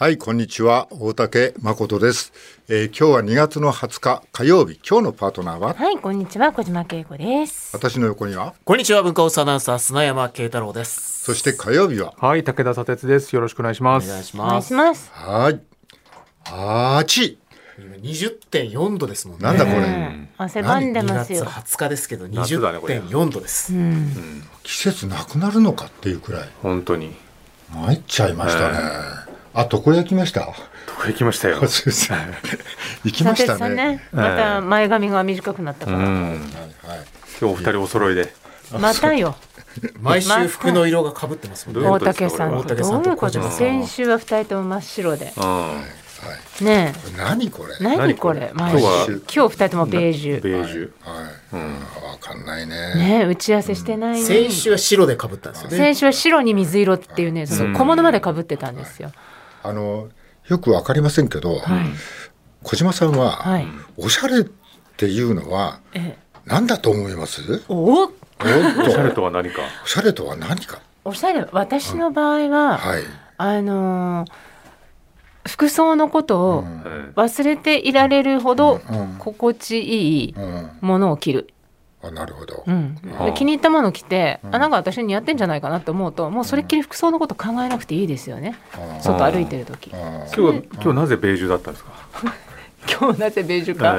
はい、こんにちは。大竹誠です、えー今日は2月の20日火曜日。今日のパートナーは？はい、こんにちは、小島恵子です。私の横には、こんにちは文化放送アナウンサー砂山慶太郎です。そして火曜日は、はい、武田砂鉄です。よろしくお願いしおます。願いしお願います。します。はい。あーち二十点四度ですもんね。なんだこれ、うん汗ばんで2月ますよ。20日ですけど二十夏だねこれ点四度です。季節なくなるのかっていうくらい、本当に。参っちゃいましたね。あ、床焼きました。どこ 行きましたよ。そうですね行きましたさんね。ね、また前髪が短くなったから。うん。はいはい。今日お二人お揃いで。またよ。毎週服の色が被ってますもんね。大竹さんと大竹さんとどういうこと小島さん先週は二人とも真っ白で。うん。ねこれ？何これ？え。何これ？何毎これ週今日二人ともベージュ。ベージュ。はい。わかんないね。ねえ、打ち合わせしてない。先週は白で被ったんですよね。先週は白に水色っていうね、その小物まで被ってたんですよ。あのよくわかりませんけど、小島さんは、はい。おしゃれっていうのはええ。何だと思います？お？おっおしゃれと、とは何か？おしゃれとは何か？おしゃれ、私の場合は、はい。あのー服装のことをうん忘れていられるほどうん心地いいうん。ものを着る、あ、なるほど。うん。で気に入ったものを着て、あなんか私に似合ってんじゃないかなと思うともうそれっきり服装のこと考えなくていいですよね。あ外歩いてる時。あ今日は今日なぜベージュだったんですか？今日なぜベージュか、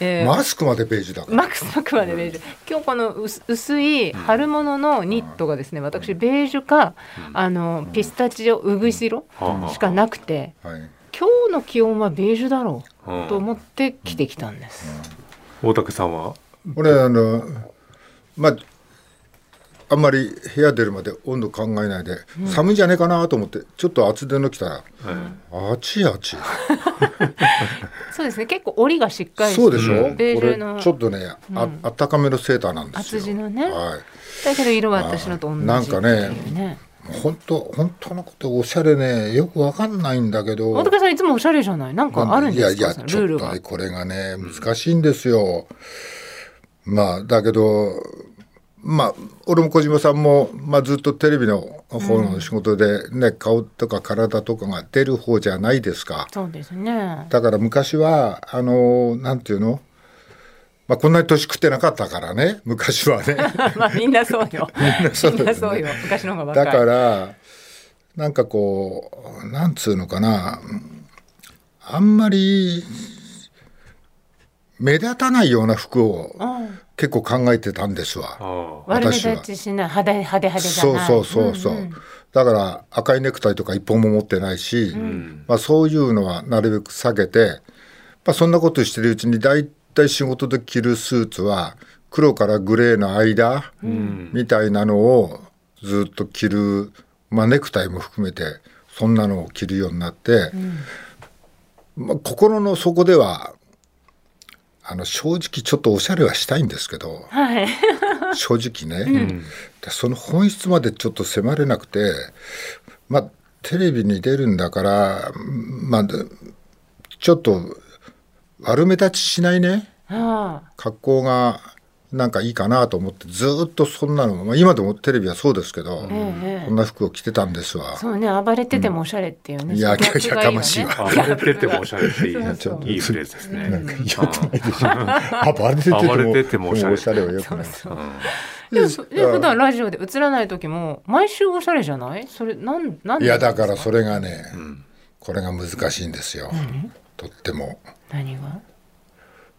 ええ。ーマスクまでベージュだから。マックスマックまでベージュ。今日この薄薄い春物のニットがですね私ベージュかあのピスタチオうぐいす色はあしかなくてはい。今日の気温はベージュだろううん。と思って着てきたんです。大竹さんは？俺あのまあ。あんまり部屋出るまで温度考えないで、寒いんじゃねえかなと思ってちょっと厚手の着たらえあちあちそうですね。結構折りがしっかりしてそうでしょ、ベージこれュのちょっとね、ああったかめのセーターなんですよ。厚地のね。はい。だけど色は私のと同じなんかね本当本当のことおしゃれねよくわかんないんだけど。大竹さんいつもおしゃれじゃない？なんかあるんですか？いやいやそのちょっとこれがね難しいんですよ、まあだけどまあ俺も小島さんも、まあ、ずっとテレビの方の仕事でね、顔とか体とかが出る方じゃないですか。そうですね。だから昔はあのなんていうの？まあ、こんなに年食ってなかったからね。昔はね。まあみんなそうよ。みんなそうよ昔の方がだ若い。からなんかこうなんつうのかな。あんまり目立たないような服をうん。結構考えてたんですわ。あ悪目私は。立ちしない派手派手派手じゃない。そうそうそうそう、んん。だから赤いネクタイとか一本も持ってないし、まあ、そういうのはなるべく避けて、まあ、そんなことしてるうちに大体仕事で着るスーツは黒からグレーの間みたいなのをずっと着る、まあ、ネクタイも含めてそんなのを着るようになって、まあ、心の底ではあの正直ちょっとおしゃれはしたいんですけど。はい。正直ね、でその本質までちょっと迫れなくてまあテレビに出るんだからまあでちょっと悪目立ちしないね。格好がなんかいいかなと思ってずっとそんなの、まあ、今でもテレビはそうですけど、ええこんな服を着てたんですわ。そうね暴れててもおしゃれっていうね、いやギャップがいいよね。やかましいわ。あ。暴れててもおしゃれっていいそうそういいフレーズですね。よくないでしょ。暴れてても暴れててもおしゃれ。おしゃれはよくない。でもそで普段ラジオで映らない時も毎週おしゃれじゃない？それなんなんでいやだかられそれがね、これが難しいんですよ。とっても。何が？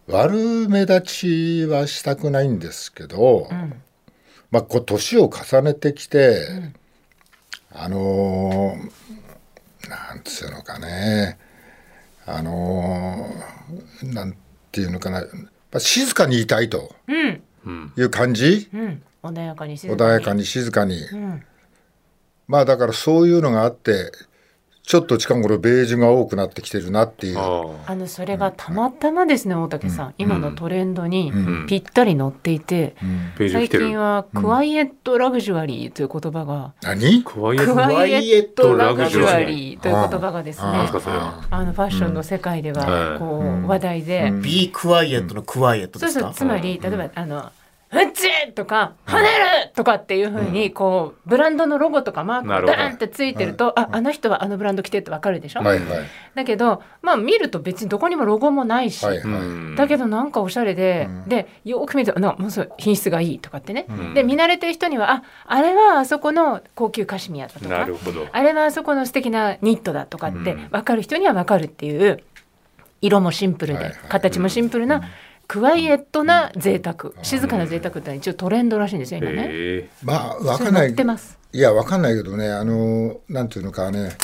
悪目立ちはしたくないんですけど、まあこう年を重ねてきて、あのーなんつうのかね。あのーなんていうのかな。静かにいたいとうん。いう感じ、うん。穏やかに静穏やかに静かに、ん。まあだからそういうのがあってちょっと近頃ベージュが多くなってきてるなっていう。ああ。のそれがたまたまですね大竹さん、今のトレンドにうん。ぴったり乗っていて、うん。最近はクワイエットラグジュアリーという言葉が、何？ククワイエット。ワイエットラグジュアリーという言葉がですねあのファッションの世界ではこう話題で、うん。ビークワイエットのクワイエットそうですか？そうつまり例えばあの「フッチ!」とか「跳ねる!」とかっていうふうにこうブランドのロゴとかマークがダーンってついてるとああの人はあのブランド着てるってわかるでしょ、はいはい。だけどまあ見ると別にどこにもロゴもないし、はいだけどなんかおしゃれで、うん。でよく見るとなもうそう品質がいいとかってね、うん。で見慣れてる人にはああれはあそこの高級カシミヤだとかなるほど。あれはあそこの素敵なニットだとかってうん。分かる人には分かるっていう色もシンプルで、はいはい。形もシンプルな、クワイエットな贅沢。静かな贅沢って一応トレンドらしいんですよ今ね。まあわかんない。ってます。いやわかんないけどねあのなんていうのかね。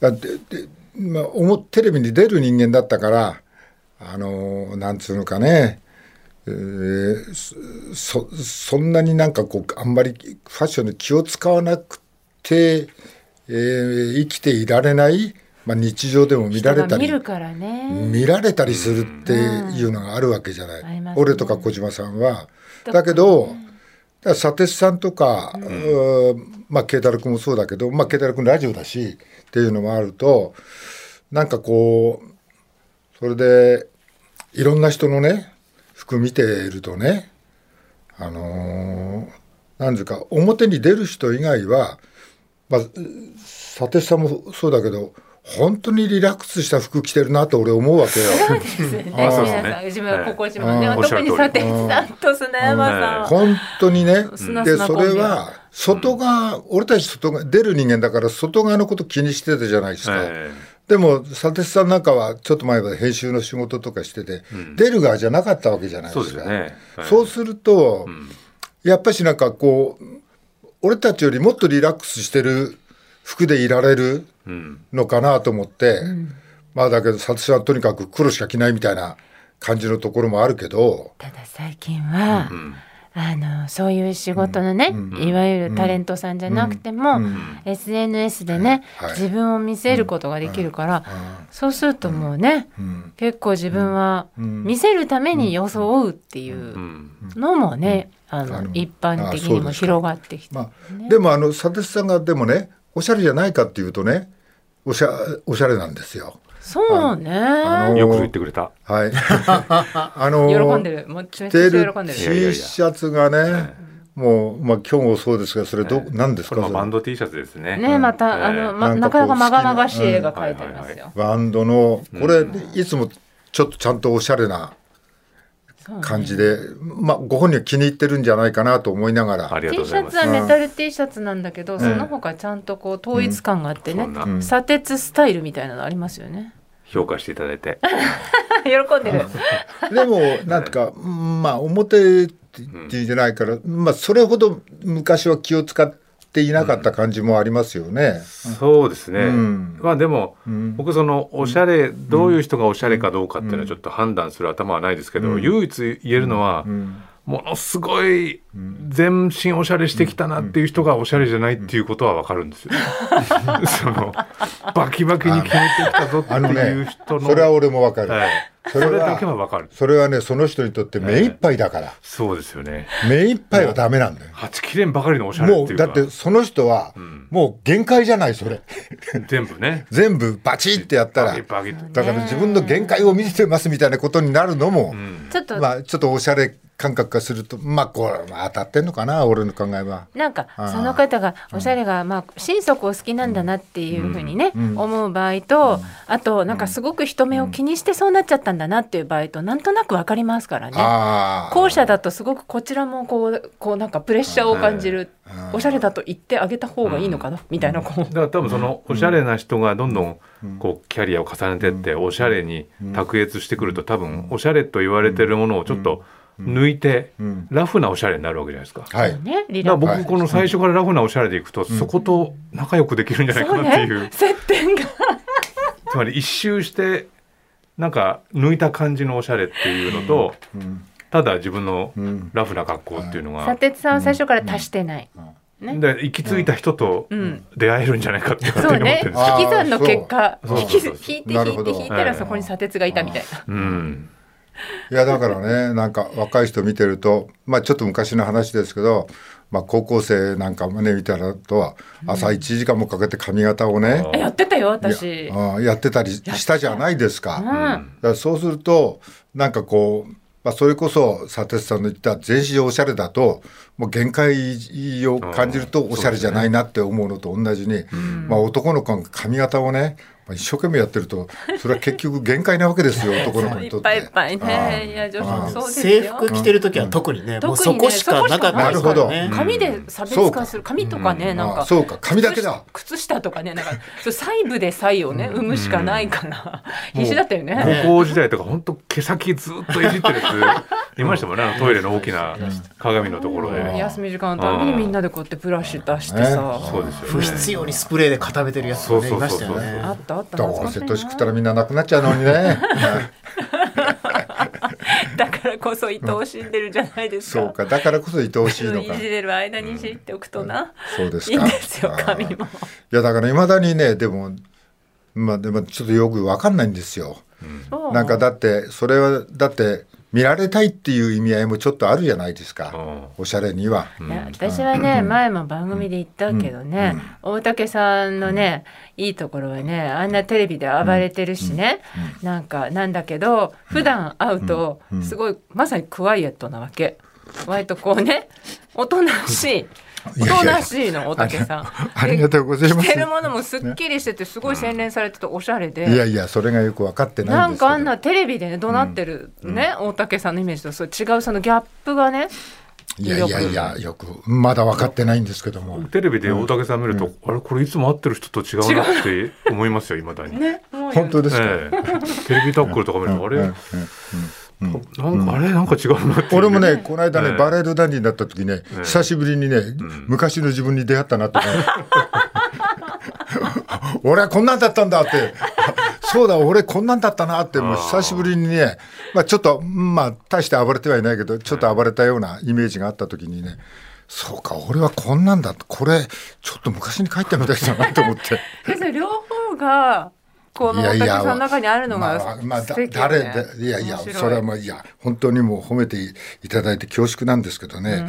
だってでまあおもテレビに出る人間だったからあのなんつうのかね、えーそそんなになんかこうあんまりファッションに気を使わなくて、えー生きていられない、まあ、日常でも見られたり見るからね。見られたりするっていうのがあるわけじゃない、ありますね俺とか小島さんは。だけど、だ佐哲さんとか、うーまあ慶太郎君もそうだけど、まあ慶太郎君ラジオだしっていうのもあるとなんかこうそれでいろんな人のね服見ているとねあのーなんていうか表に出る人以外は、まあ、佐哲さんもそうだけど本当にリラックスした服着てるなと俺思うわけよ。そう ですね。皆さん自分はここ自分ね、はい特にさてさんと砂山さんは。本当にね。でそれは外側、俺たち外側出る人間だから外側のこと気にしてたじゃないですか、えでも佐哲さんなんかはちょっと前まで編集の仕事とかしてて、出る側じゃなかったわけじゃないそうですすよね。はい。そうすると、ん。やっぱしなんかこう俺たちよりもっとリラックスしてる服でいられるうんのかなと思って、まあだけど佐哲さん。はとにかく黒しか着ないみたいな感じのところもあるけど、ただ最近は、ん。あのそういう仕事のね、いわゆるタレントさん。じゃなくても、SNS でね、はい自分を見せることができるから、そうするともうね、うん。結構自分は見せるために装うっていうのもね、あの一般的にも広がってきて、まあ、でもあの佐哲さん。がでもねおしゃれじゃないかっていうとねおしゃおしゃれなんですよ。そうね、あのよく言ってくれた。はい。あの喜んでる。もうてる T シャツがね、もうまあ今日もそうですがそれど、何ですか？それ。もバンド T シャツですね。ねまた、ええ。あの、ま、なかなかまがまがしい絵が描いてありますよ。バンドのこれ、いつもちょっとちゃんとおしゃれな感じで、まあご本人は気に入ってるんじゃないかなと思いながら。ありがと T うございます。シャツはメタル T シャツなんだけど、その他ちゃんとこう統一感があってね、うん。砂鉄スタイルみたいなのありますよね。評価していただいて。喜んでる。でもなんて い。うか、まあ表っていうんじゃないから、まあそれほど昔は気を使っていなかった感じもありますよね。そうですね、うん。まあでも、ん。僕そのおしゃれ、どういう人がおしゃれかどうかっていうのはちょっと判断する頭はないですけど、唯一言えるのは、うんものすごい全身おしゃれしてきたなっていう人がおしゃれじゃないっていうことはわかるんですよ。そのバキバキに決めてきたぞってあのいうね人の、それは俺もわかる。はい、そそれはれだけはわかる。それはねその人にとって目いっぱいだから、そうですよね。目いっぱいはダメなんだよ。はちきれんばかりのおしゃれっていうかもうだってその人はもう限界じゃないそれ全部ね。全部バチってやったらだから自分の限界を見せてますみたいなことになるのも、ちょっと、まあちょっとおしゃれ感覚化するとまあこれまあ当たってんのかな俺の考えは。なんかその方がおしゃれがまあ心底お好きなんだなっていうふうにね、思う場合と、あとなんかすごく人目を気にしてそうなっちゃったんだなっていう場合となんとなくわかりますからね。後者だとすごくこちらもこうこうなんかプレッシャーを感じる、おしゃれだと言ってあげた方がいいのかな、みたいなこう。だから多分そのおしゃれな人がどんどんこうキャリアを重ねてっておしゃれに卓越してくると多分おしゃれと言われてるものをちょっと抜いてん。ラフなおしゃれになるわけじゃないですか。だかはいねリら僕この最初からラフなおしゃれでいくとそこと仲良くできるんじゃないかなっていう。接点が。つまり一周してなんか抜いた感じのおしゃれっていうのとただ自分のラフな格好っていうのが。佐哲さんは最初から足してない、ね。で行き着いた人とうん。出会えるんじゃないかって思っそうね。てるんですよ。引き算の結果。そう引きそうそう。引いて引いて引いたらそこに砂鉄がいたみたいな。うん。いやだからねなんか若い人見てるとまあちょっと昔の話ですけど、まあ、高校生なんかもね見たらとは朝1時間もかけて髪型をね、えやってたよい私。やあやってたりしたじゃないですか。うん。だからそうするとなんかこう、まあ、それこそ佐哲さんの言った全身おしゃれだともう限界を感じるとおしゃれじゃないなって思うのと同じに、まあ、男の子が髪型をねまあ一生懸命やってるとそれは結局限界なわけですよ 男の子にとっ。いってぱいいっぱい。ね。いや女子もそうです制よ。服着てる時は特にね、もう特にねそこしかなかったですからね。髪で差別化する。髪とかねなんかあそうか。髪だけだ。靴下とかねなんかそう細部で差異をね生むしかないから必死だったよね。高校時代とか本当毛先ずっといじってるやつ いましたもんねあのトイレの大きな鏡のところで。休み時間のたびにみんなでこうやってブラシ出してさ。そうですよ不ね。必要にスプレーで固めてるやつもねいましたよね。あったあったどうせ年食ったらみんななくなっちゃうのにね。だからこそ愛おしんでるじゃないですか。そうかだからこそ愛おしいのかい。じれる間にいじっておくとな。そうですか。いいんですよ髪も。いやだからいまだにねでもまあでもちょっとよくわかんないんですよ。なんかだってそれはだって見られたいっていう意味合いもちょっとあるじゃないですか、おしゃれには。いや私はね、前も番組で言ったけどね、大竹さんのね、いいところはねあんなテレビで暴れてるしね、なんかなんだけど普段会うとすごい、まさにクワイエットなわけ。割とこうねおとなしいおとなしいの大竹さん。ありがとうございます。着てるものもすっきりしててすごい洗練されてて。おしゃれで。いやいやそれがよく分かってないなんんですけど。かあんなテレビでね怒鳴ってるね、大竹さんのイメージとそう違うそのギャップがねいやいやいやよくまだ分かってないんですけども。テレビで大竹さん見ると、あれこれいつも会ってる人と違うなって思いますよいまだに。ねもう本当ですか、ええ。テレビタックルとか見るとあれ、なんかあれなんか違うなっていう。俺もね、この間ね、ええ。バレードダンディになった時ね、え久しぶりにね、昔の自分に出会ったなってね。俺はこんなんだったんだって。そうだ、俺こんなんだったなって、もう久しぶりにね、まあちょっと、まあ大して暴れてはいないけど、ちょっと暴れたようなイメージがあった時にね、そうか、俺はこんなんだこれ、ちょっと昔に帰ったみたいだなと思って。両方がこの大竹さんの中にあるのがまあ、まあ、誰でいやいやそれはまあいや本当にもう褒めていいただいて恐縮なんですけどね、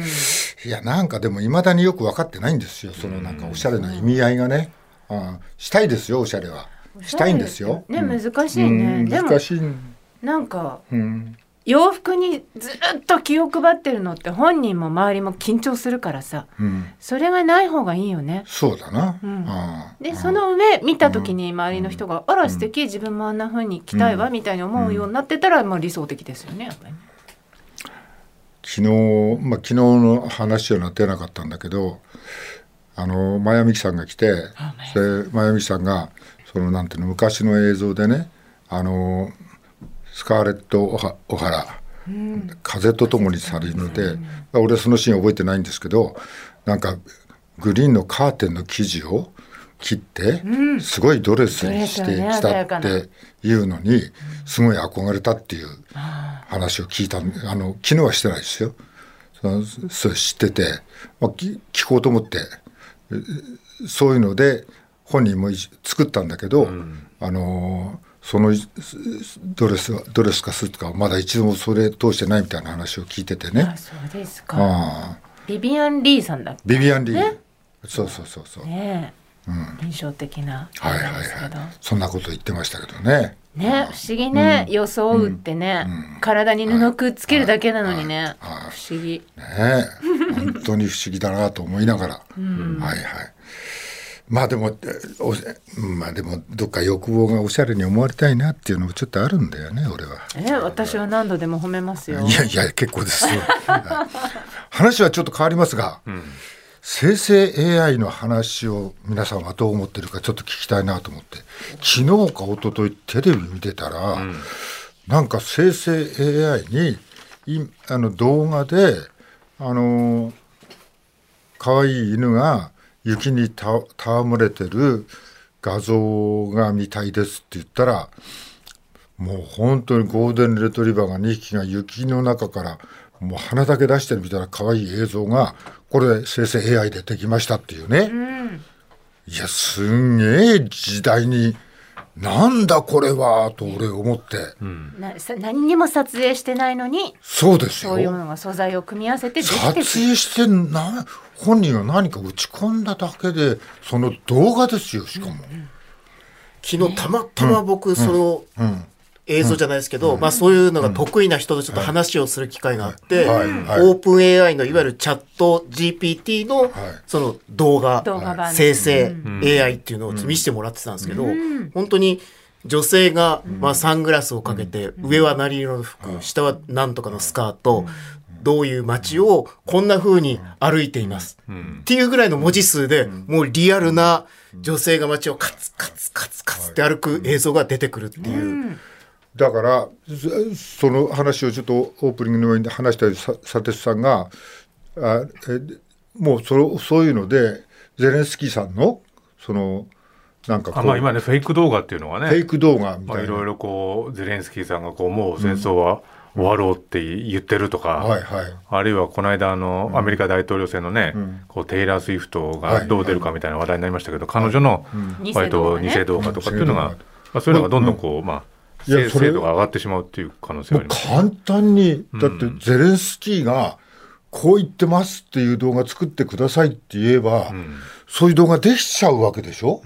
いやなんかでもいまだによく分かってないんですよ。そのなんかおしゃれな意味合いがね、あしたいですよおしゃれは。したいんですよ。ね難しいうんね難しい、なんかうん、洋服にずっと気を配ってるのって本人も周りも緊張するからさ。うん、それがない方がいいよね。そうだな。うん。でその上見た時に周りの人が「あら素敵自分もあんな風に着たいわ」みたいに思うようになってたらまあ理想的ですよねやっぱりね。昨日、まあ、昨日の話はなってなかったんだけどあの真矢美樹さんが来てあで真矢美樹さんがそのなんていうの昔の映像でねあのスカーレット・オハラ「風と共に去りぬで」俺はそのシーン覚えてないんですけどなんかグリーンのカーテンの生地を切って、すごいドレスにしてきたっていうのにすごい憧れたっていう話を聞いたんあの昨日はしてないですよ。そのそれ知ってて、まあ、き聞こうと思ってえそういうので本人もい作ったんだけど、あのそのすドレスはドレスかスーツかまだ一度もそれ通してないみたいな話を聞いててね。あ。そうですか。ああ。ビビアン・リーさんだっビビアン・リー、ね。そうそうそうそう、けね、印象的なはいはいはい。そんなこと言ってましたけどね。ね不思議ね、装うってね、体に布くっつけるだけなのにね、はい。不思議。ねえ 本当に不思議だなと思いながら、はいはいまあでもまあでもどっか欲望がおしゃれに思われたいなっていうのもちょっとあるんだよね俺は。え私は何度でも褒めますよ。いやいや結構ですよ。は い話はちょっと変わりますが、生成 AI の話を皆さんはどう思ってるかちょっと聞きたいなと思って昨日か一昨日テレビ見てたら、なんか生成 AI にいあの動画であの可愛い犬が雪にた戯れてる画像が見たいですって言ったらもう本当にゴールデンレトリバーが2匹が雪の中からもう鼻だけ出してるみたいな可愛い映像がこれ生成 AI でできましたっていうね、いやすんげえ時代になんだこれはと俺思って、なさ何にも撮影してないのにそうですよ。そういうものが素材を組み合わせてでき撮て影してな本人が何か打ち込んだだけでその動画ですよしかも、昨日たまたま僕その映像じゃないですけど、まあそういうのが得意な人とちょっと話をする機会があって、はい。はい。オープン AI のいわゆるチャット GPT のその動画動画版。生成 AI っていうのを見せてもらってたんですけど、本当に女性がまあサングラスをかけて、上は何色の服、下は何とかのスカート、どういう街をこんな風に歩いています。っていうぐらいの文字数で、もうリアルな女性が街をカツカツカツカツって歩く映像が出てくるっていう。だからそその話をちょっとオープニングの上に話したようにさ佐哲さんがあえもうそれそういうのでゼレンスキーさんのそのなんかこうあまあ今ねフェイク動画っていうのがねフェイク動画みたいな、まあいろいろこうゼレンスキーさんがこうもう戦争は終わろうって言ってるとか、はいはい。あるいはこの間あの、アメリカ大統領選のね、こうテイラー・スウィフトがどう出るかみたいな話題になりましたけど、彼女の偽割と偽動画とかっていうのが、うん。まあ、そういうのがどんどんこう、まあいやそれ精精度が上がってしまうっていう可能性もうはあります。簡単にだってゼレンスキーがこう言ってますっていう動画作ってくださいって言えば、そういう動画できちゃうわけでしょ、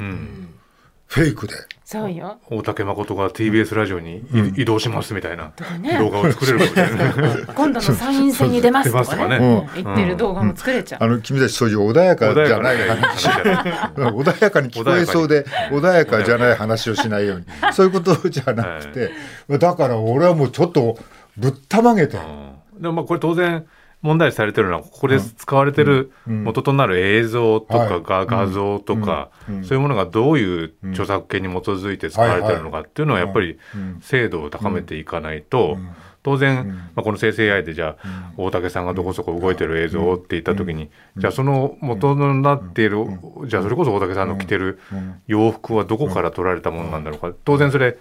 フェイクで。そうよ。大竹誠が TBS ラジオにい移動しますみたいなね。動画を作れるかもしれない。今度の参院選に出ますとかね。ね。うん。言ってる動画も作れちゃう、あの君たちそういう穏やかじゃない。話 穏やかに聞こえそうで穏やかじゃない話をしないように。そういうことじゃなくて、だから俺はもうちょっとぶったまげて、でもまあこれ当然問題視されてるのはここで使われてる元となる映像とかが画像とかそういうものがどういう著作権に基づいて使われてるのかっていうのはやっぱり精度を高めていかないと当然まあこの生成 AI でじゃあ大竹さんがどこそこ動いてる映像って言った時にじゃあその元になっているじゃあそれこそ大竹さんの着てる洋服はどこから撮られたものなんだろうか当然それ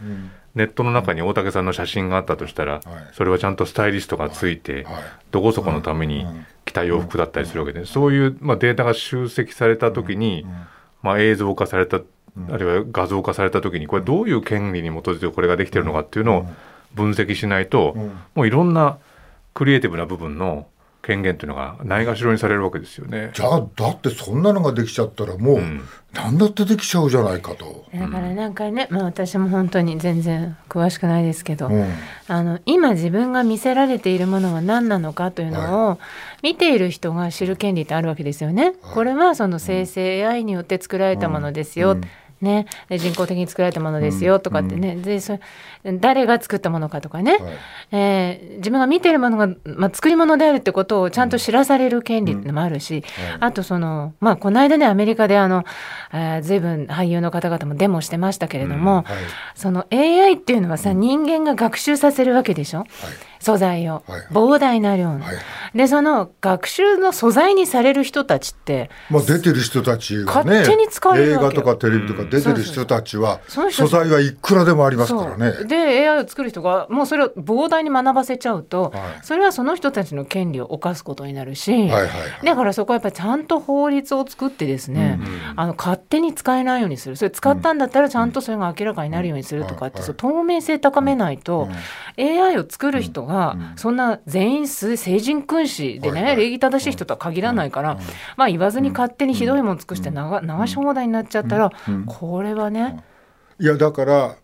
ネットの中に大竹さんの写真があったとしたら、それはちゃんとスタイリストがついて、どこそこのために着た洋服だったりするわけで、そういう、まあ、データが集積された時に、まあ、映像化された、あるいは画像化された時に、これどういう権利に基づいてこれができてるのかっていうのを分析しないと、もういろんなクリエイティブな部分の権限というのがないがしろにされるわけですよね。じゃあだってそんなのができちゃったらもう何だってできちゃうじゃないかと。だからなんかね、まあ、私も本当に全然詳しくないですけど、うんあの今自分が見せられているものは何なのかというのを見ている人が知る権利ってあるわけですよね。これはその生成 AI によって作られたものですよ。ね、で人工的に作られたものですよとかってね、でそれ誰が作ったものかとかね、はい。えー自分が見ているものが、まあ、作り物であるってことをちゃんと知らされる権利っていうのもあるし、あとその、まあ、この間ねアメリカであの、えー、随分俳優の方々もデモしてましたけれども、はい。その AI っていうのはさ、人間が学習させるわけでしょ、素材を、はい膨大な量の。はいでその学習の素材にされる人たちってまあ、出てる人たちはね勝手に使われる映画とかテレビとか出てる人たちは素材はいくらでもありますからね。で AI を作る人がもうそれを膨大に学ばせちゃうと、はい。それはその人たちの権利を侵すことになるし、はいはいはい。だからそこはやっぱりちゃんと法律を作ってですね、あの勝手に使えないようにする。それ使ったんだったらちゃんとそれが明らかになるようにするとかって、はいそう透明性高めないと、AI を作る人がそんな全員す成人君子でね、はいはい。礼儀正しい人とは限らないから、まあ言わずに勝手にひどいもの尽くして流流し放題になっちゃったら、これはね、いやだから、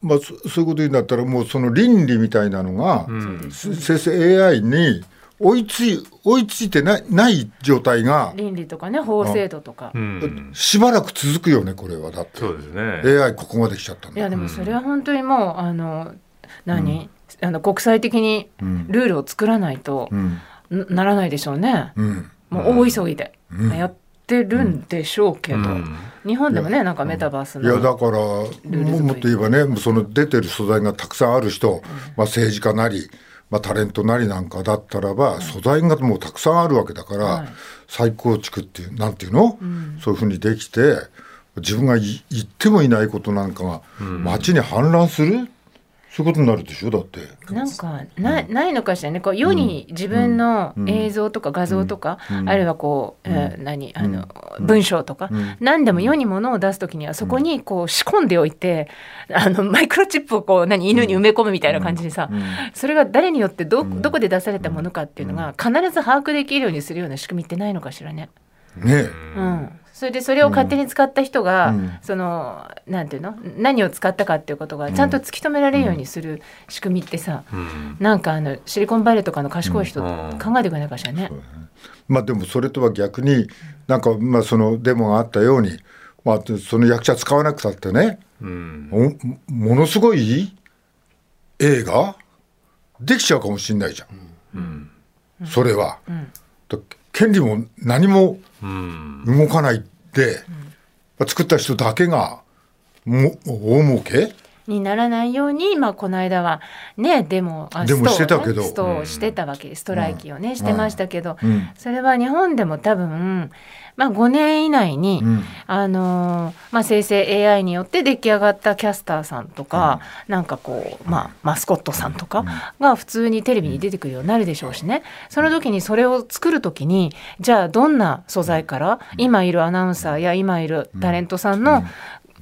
まあ、そそういうこと言うんだったらもうその倫理みたいなのが、せ生成 AI に追いつい追いついてないない状態が倫理とかね法制度とか。うん、しばらく続くよねこれは。だって。そうですね。AI ここまで来ちゃったんだ。いやでもそれは本当にもうあの何、あの国際的にルールを作らないと、うん。なならないでしょうね。うん。もう大急ぎで、やってるんでしょうけど、ん。日本でもねなんかメタバースいやだのからももっと言えばねその出てる素材がたくさんある人、まあ、政治家なり、まあ、タレントなりなんかだったらば、素材がもうたくさんあるわけだから、はい。再構築っていうなんていうの、そういうふうにできて自分がい言ってもいないことなんかが街に氾濫する、そういうことになるでしょだって。なんかなないのかしらね。こう世に自分の映像とか画像とか、あるいはこう、えー何あの、文章とか、何でも世に物を出す時にはそこにこう仕込んでおいて、あのマイクロチップをこう何犬に埋め込むみたいな感じでさ、それが誰によってどどこで出されたものかっていうのが必ず把握できるようにするような仕組みってないのかしらね。ねうん、それでそれを勝手に使った人が、そのなんていうの？何を使ったかっていうことがちゃんと突き止められるようにする仕組みってさ、なんかあのシリコンバレーとかの賢い人考えてくれないかしらね。まあでもそれとは逆になんかまあそのデモがあったように、まあ、その役者使わなくたってね、もものすごい映画？できちゃうかもしれないじゃん、それは、だ権利も何も動かないで、作った人だけがも大儲け？にならないように、まあ、この間はねデモあデモしてたけど。ストをしてたわけストライキをね、うんしてましたけど、うん。それは日本でも多分、まあ、5年以内に、ん。あのーまあ、生成 AI によって出来上がったキャスターさんとか、なんかこう、まあ、マスコットさんとかが普通にテレビに出てくるようになるでしょうしね。その時にそれを作る時にじゃあどんな素材から今いるアナウンサーや今いるタレントさんの、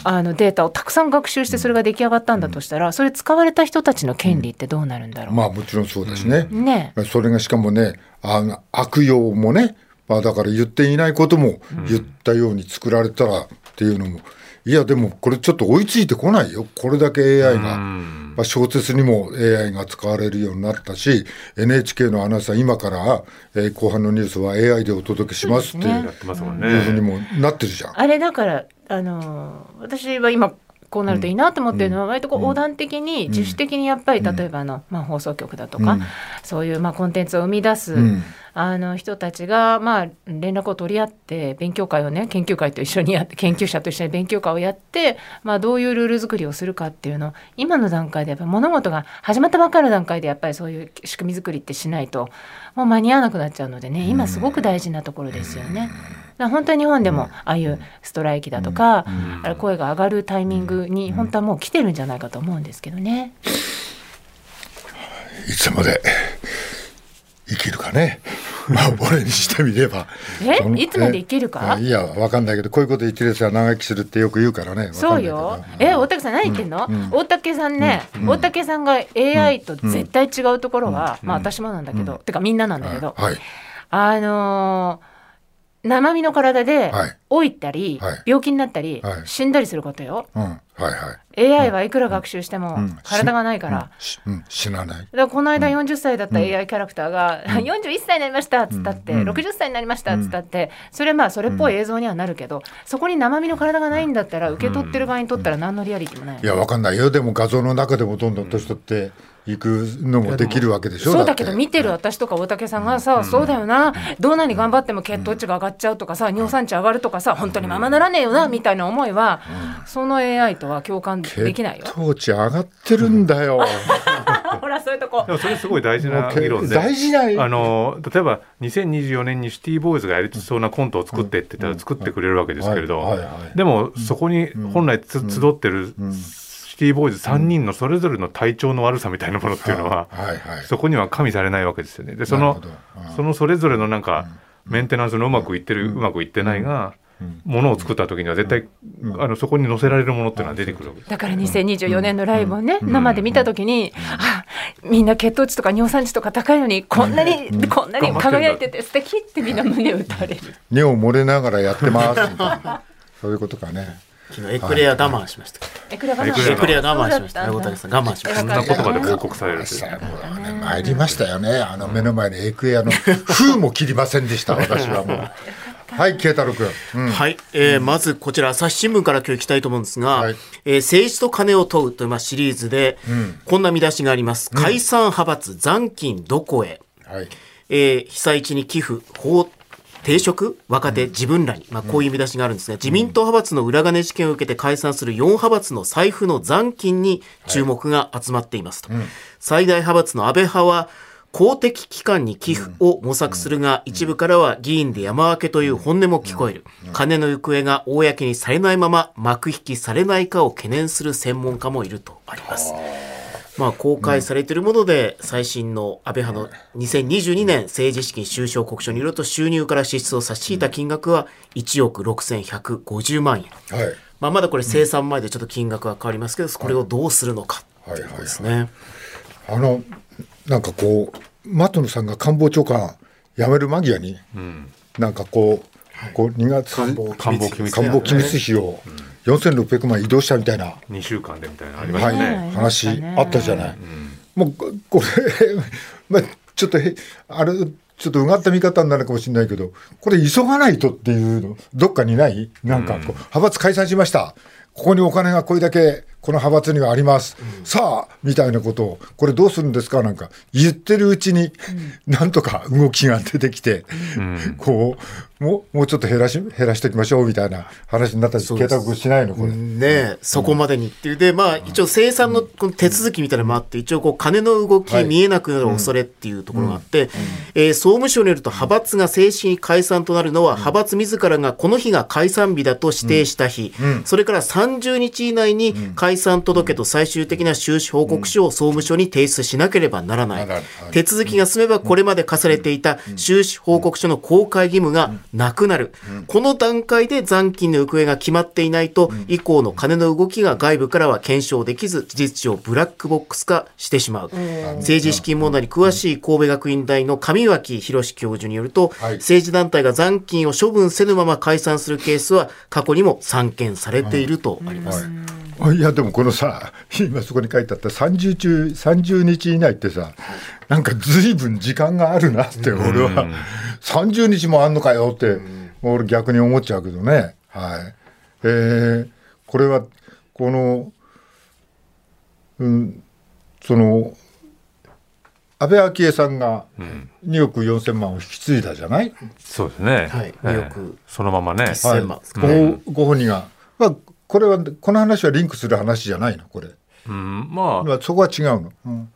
あのデータをたくさん学習してそれが出来上がったんだとしたら、それ使われた人たちの権利ってどうなるんだろう。まあもちろんそうですね。ね。それがしかもねあの悪用もね、まあ、だから言っていないことも言ったように作られたらっていうのも、いやでもこれちょっと追いついてこないよ。これだけ AI が、まあ、小説にも AI が使われるようになったし NHK のアナウンサー今から、えー後半のニュースは AI でお届けしますっていう,、ね。やってますもんいうふうにね。もなってるじゃん。あれだからあのー私は今こうなるといいなと思ってるのは割とこう横断的に自主的にやっぱり例えばあの、まあ、放送局だとか、そういうまあコンテンツを生み出す、んあの人たちがまあ連絡を取り合って勉強会をね研究会と一緒にやって研究者と一緒に勉強会をやって、まあ、どういうルール作りをするかっていうのを今の段階でやっぱり物事が始まったばっかりの段階でやっぱりそういう仕組み作りってしないともう間に合わなくなっちゃうのでね今すごく大事なところですよね。本当に日本でもああいうストライキだとか、声が上がるタイミングに本当はもう来てるんじゃないかと思うんですけどね。いつまで生きるかね。まあ俺にしてみれば。え？いつまで生きるか？え？いやわかんないけどこういうこと言ってるやつは長生きするってよく言うからね。そうよ。え、大竹さん何言ってんの、大竹さんね、大竹さんが AI と絶対違うところは、まあ私もなんだけど、てかみんななんだけど、はい。あのー生身の体ではい。老いたり、はい。病気になったり、はい。死んだりすることよ。うん。はいはい。AI はいくら学習してもん。体がないから。しうん、死なない。だこの間40歳だった AI キャラクターが、41歳になりましたっつったって、60歳になりましたっつったって、それまあそれっぽい映像にはなるけど、そこに生身の体がないんだったら受け取ってる側にとったら何のリアリティもない。いやわかんない。よでも画像の中でもどんどん年取っていくのもできるわけでしょ？そうだけど見てる私とか大竹さんがさ、そうだよな。どんなに頑張っても血糖値が上がっちゃうとかさ尿酸値上がるとかさ本当にままならねえよなみたいな思いは、その AI とは共感できないよ。血。糖値上がってるんだよ。ほらそういうとこ。でもそれすごい大事な議論で。大事なあの例えば2024年にシティボーイズがやりそうなコントを作ってって言ったら作ってくれるわけですけれど、でもそこに本来つ、集ってるシティボーイズ3人のそれぞれの体調の悪さみたいなものっていうのは、はいはい。そこには加味されないわけですよね。でそのそのそれぞれのなんか、メンテナンスのうまくいってる、うまくいってないが、ものを作った時には絶対、あのそこに載せられるものっていうのは出てくるわけです。だから2024年のライブをね、生で見た時に、あみんな血糖値とか尿酸値とか高いのにこんなに、こんなに輝いてて素敵ってみんな胸打たれる。尿漏れながらやってますみたいな。そういうことかね。昨日エクレア我慢しました。エクレア我慢しました。大竹さん我慢しました。そんな言葉で報告される参りましたよね。あの目の前にエクエアの封も切りませんでした。私はもう。はい、慶太郎君。うんはい、えーまずこちら朝日新聞から今日行きたいと思うんですが、はいえー政治と金を問うというまあシリーズで、こんな見出しがあります。解散派閥残金どこへ、はい。えー被災地に寄付法定職？若手？自分らに、まあ、こういう見出しがあるんですが、自民党派閥の裏金事件を受けて解散する4派閥の財布の残金に注目が集まっていますと、最大派閥の安倍派は公的機関に寄付を模索するが、一部からは議員で山分けという本音も聞こえる、金の行方が公にされないまま幕引きされないかを懸念する専門家もいるとあります。まあ、公開されているもので、最新の安倍派の2022年政治資金収支報告書によると、収入から支出を差し引いた金額は1億6150万円。はい。まあ、まだこれ生産前でちょっと金額が変わりますけど、これをどうするのかはいはいはいですね。あの、なんかこう、的野さんが官房長官辞める間際に、なんかこう、こう2月、官房機密官房機密費を4600万移動したみたいな、2週間でみたいなのありましはい、たね。ね話あったじゃない。もうこ これ、まあ、ちょっとへあれちょっとうがった見方になるかもしれないけどこれ急がないとっていうのどっかにない？なんかこう、派閥解散しました。ここにお金がこれだけこの派閥にはあります、さあみたいなことをこれどうするんですか？なんか言ってるうちに、なんとか動きが出てきて、こうもうもうちょっと減らし減らしておきましょうみたいな話になったり計画しないのこれ。ねえ、そこまでにっていう。で、まあ、一応生産のこの手続きみたいなのもあって、一応こう、金の動きはい。見えなくなる恐れっていうところがあって、えー総務省によると派閥が正式に解散となるのは、派閥自らがこの日が解散日だと指定した日、それから30日以内に解散届と最終的な収支報告書を総務省に提出しなければならない。ならない。手続きが進めばこれまで課されていた収支報告書の公開義務がなくなる。この段階で残金の行方が決まっていないと、以降の金の動きが外部からは検証できず、事実上ブラックボックス化してしまう。政治資金問題に詳しい神戸学院大の上脇博教授によると、はい。政治団体が残金を処分せぬまま解散するケースは過去にも散見されているとあります。い。やでもこのさ今そこに書いてあった30中30日以内ってさなんか随分時間があるなって俺は30日もあんのかよって俺逆に思っちゃうけどね。はい。えーこれはこのうんその安倍昭恵さんが2億4千万を引き継いだじゃない、そうですね。はい。ええ。よくそのままね。1000万ですかごご本人が、まあ、これはこの話はリンクする話じゃないの？これ、うん、まあ、まあ、そこは違うの、うん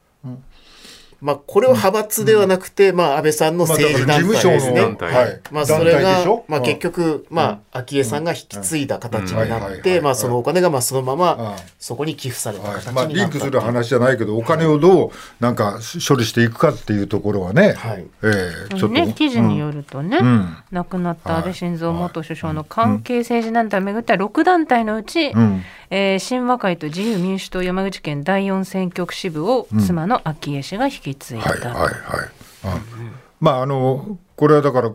まあ、これは派閥ではなくて、まあ、安倍さんの政治団体ですね。務所の、団体。はい、まあ、それがょ、まあ、結局、局、まあ、昭恵さんが引き継いだ形にうんなって、まあ、そのお金が、まあ、そのままうん、そこに寄付された形になった。リンクする話じゃないけどお金をどうなんか処理していくかっていうところはね、はい。ええちょっと、ね、記事によるとね、ん。亡くなった安倍晋三元首相の関係政治団体をめぐっては6団体のうち、んえー新和会と自由民主党山口県第四選挙区支部を妻の昭恵氏が引き継いだと。はいはいはい、うんまああのこれはだから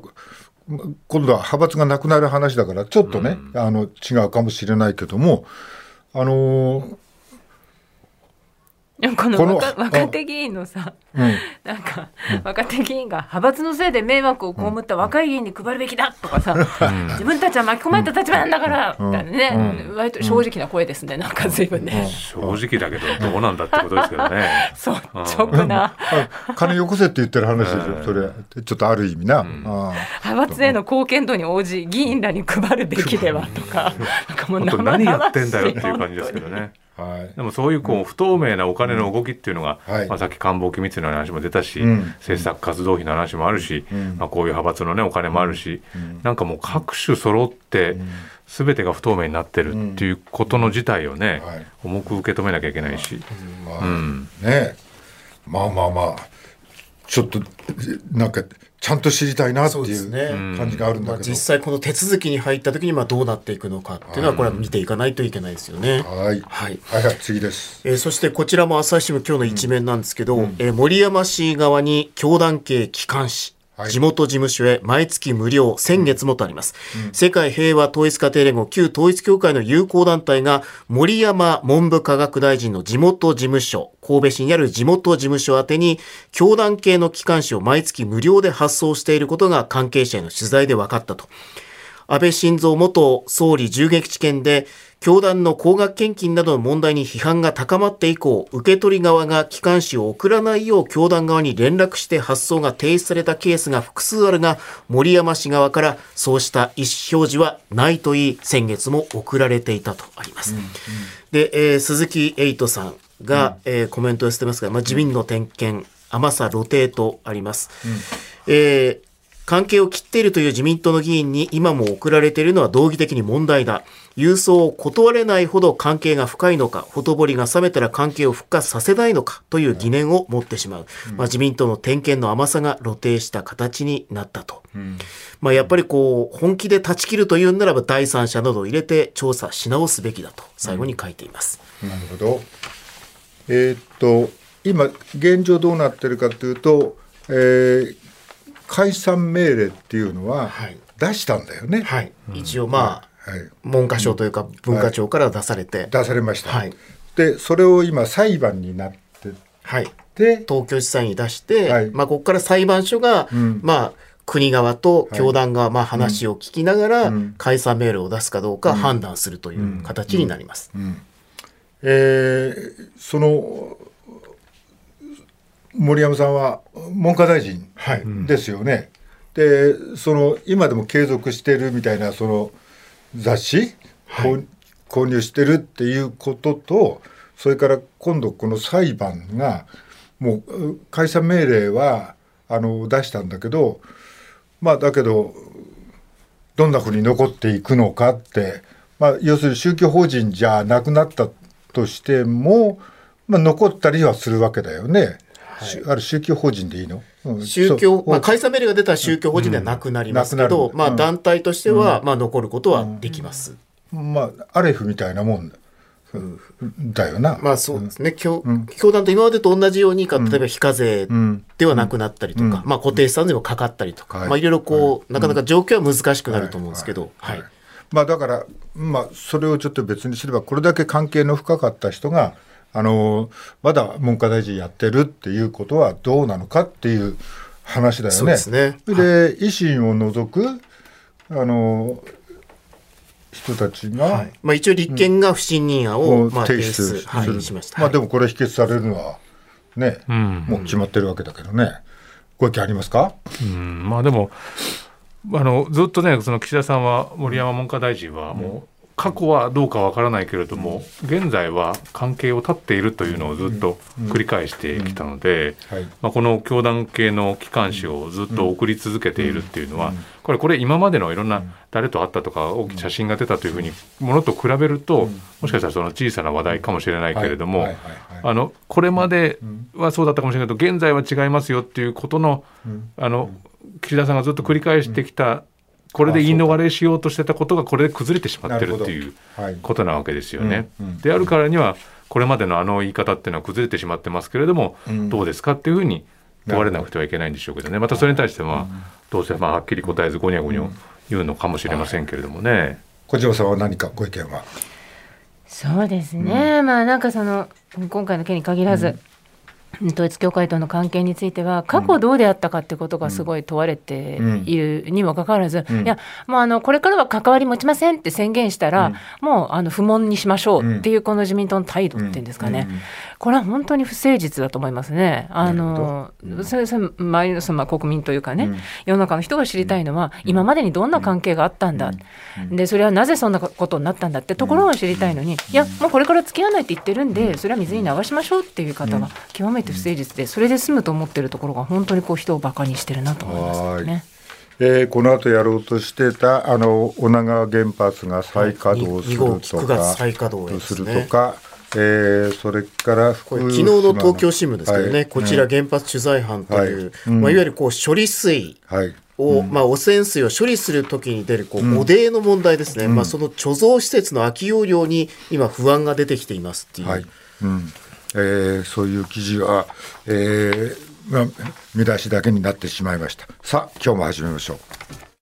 今度は派閥がなくなる話だからちょっとね、あの違うかもしれないけどもあのこのこの若手議員のさ、うん。なんか、若手議員が派閥のせいで迷惑を被った若い議員に配るべきだとかさ、自分たちは巻き込まれた立場なんだから、みたいなね、割と正直な声ですね、なんか随分ね、正直だけど、どうなんだってことですけどね。率直な。あ金よこせって言ってる話でしょ、それ。ちょっとある意味な、あ派閥への貢献度に応じ議員らに配るべきではとか、なん。かもう本当生々しい何やってん。だよっていう感じですけどね。はい。でもそういうこう不透明なお金の動きっていうのが、はい。まあ、さっき官房機密の話も出たし、うん。政策活動費の話もあるし、まあ、こういう派閥の、ね、お金もあるし、なんかもう各種揃って、全てが不透明になってるっていうことの自体をね、はい。重く受け止めなきゃいけないし、まあうん。ね。まあまあまあ。ちょっとなんかちゃんと知りたいなっていう感じがあるんまあ、だけど、実際この手続きに入った時にまあどうなっていくのかっていうのはこれは見ていかないといけないですよね。はい。はい。はいはい次です。えーそしてこちらも朝日新聞今日の一面なんですけど、えー森山氏側に教団系機関紙はい。地元事務所へ毎月無料先月もとあります、世界平和統一家庭連合旧統一教会の友好団体が森山文部科学大臣の地元事務所神戸市にある地元事務所宛てに教団系の機関紙を毎月無料で発送していることが関係者への取材で分かったと。安倍晋三元総理銃撃事件で教団の高額献金などの問題に批判が高まって以降受け取り側が機関紙を送らないよう教団側に連絡して発送が停止されたケースが複数あるが森山氏側からそうした意思表示はないといい先月も送られていたとあります。で、えー鈴木エイトさんが、えーコメントをしてますが、まあ、自民の点検甘さ露呈とあります。えー関係を切っているという自民党の議員に今も送られているのは道義的に問題だ。郵送を断れないほど関係が深いのか、ほとぼりが冷めたら関係を復活させないのかという疑念を持ってしまう。まあ、自民党の点検の甘さが露呈した形になったと。うん、まあ、やっぱりこう、本気で断ち切るというならば第三者などを入れて調査し直すべきだと最後に書いています。うん、なるほど。えー、っと、今、現状どうなってるかというと、えー、解散命令っていうのは出したんだよね。はい、一応まあ、はい、文科省というか文化庁から出されて、はい、出されました、はい、でそれを今裁判になってはい、で東京地裁に出して、はい、まあ、ここから裁判所が、うん、まあ、国側と教団側、まあ、話を聞きながら、解散命令を出すかどうか判断するという形になります。えー、その森山さんは文科大臣ですよね。はい、でその今でも継続してるみたいなその雑誌、はい、購入してるっていうこととそれから今度この裁判がもう解散命令はあの出したんだけどまあだけどどんなふうに残っていくのかって、まあ、要するに宗教法人じゃなくなったとしても、まあ、残ったりはするわけだよね。はい、ある宗教法人でいいの、うん、宗教、まあ、解散命令が出た宗教法人ではなくなりますけど、うん、まあ、団体としては、まあ、残ることはできます。まあ、アレフみたいなもんだよな。まあそうですね。教,、教団と今までと同じように、例えば非課税ではなくなったりとか、まあ固定資産税もかかったりとか、まあいろいろこう、なかなか状況は難しくなると思うんですけど、はい。まあだから、まあそれをちょっと別にすれば、これだけ関係の深かった人が、あのまだ文科大臣やってるっていうことはどうなのかっていう話だよね。そうですね。で、維新を除くあの人たちが、はい、まあ、一応立憲が不信任案を、まあ、提出する、はい、しました。まあ、でもこれ否決されるのはね、うん、もう決まってるわけだけどね。ご意見ありますか？うん、まあでもあのずっとねその岸田さんは森山文科大臣はもう過去はどうかわからないけれども、現在は関係を断っているというのをずっと繰り返してきたので、まあ、この教団系の機関紙をずっと送り続けているっていうのは、これ、これ今までのいろんな誰と会ったとか、大きな写真が出たというふうにものと比べると、もしかしたらその小さな話題かもしれないけれども、あのこれまではそうだったかもしれないけど、現在は違いますよっていうことの、あの岸田さんがずっと繰り返してきたこれで言い逃れしようとしてたことがこれで崩れてしまってるっていうことなわけですよね。であるからにはこれまでのあの言い方っていうのは崩れてしまってますけれども、どうですかっていうふうに問われなくてはいけないんでしょうけどね。またそれに対してはどうせまあはっきり答えずごにゃごにゃ言うのかもしれませんけれどもね。小島さんは何かご意見は？そうですね、まあなんかその今回の件に限らず、統一教会との関係については過去どうであったかってことがすごい問われているにもかかわらず、うん、いやもうあのこれからは関わり持ちません。って宣言したら、うん、もうあの不問にしましょうっていうこの自民党の態度っていうん。ですかね、これは本当に不誠実だと思いますね。あのそれそれ周りのその国民というかね、世の中の人が知りたいのは、今までにどんな関係があったんだ、でそれはなぜそんなことになったんだってところを知りたいのに、いやもうこれから付き合わないって言ってるんでそれは水に流しましょうっていう方が極めて不誠実でそれで済むと思ってるところが本当にこう人をバカにしてるなと思いますね。えー、この後やろうとしてたあの女川原発が再稼働するとか、再稼働するとか、えー、それからこれ昨日の東京新聞ですけどね、はい、こちら原発取材班という、はい。まあ、いわゆるこう処理水を、まあ、汚染水を処理するときに出るこう汚泥の問題ですね、うん、まあ、その貯蔵施設の空き容量に今不安が出てきていますっていう。はい。うん。えー、そういう記事は、えーまあ、見出しだけになってしまいました。さあ、今日も始めましょう。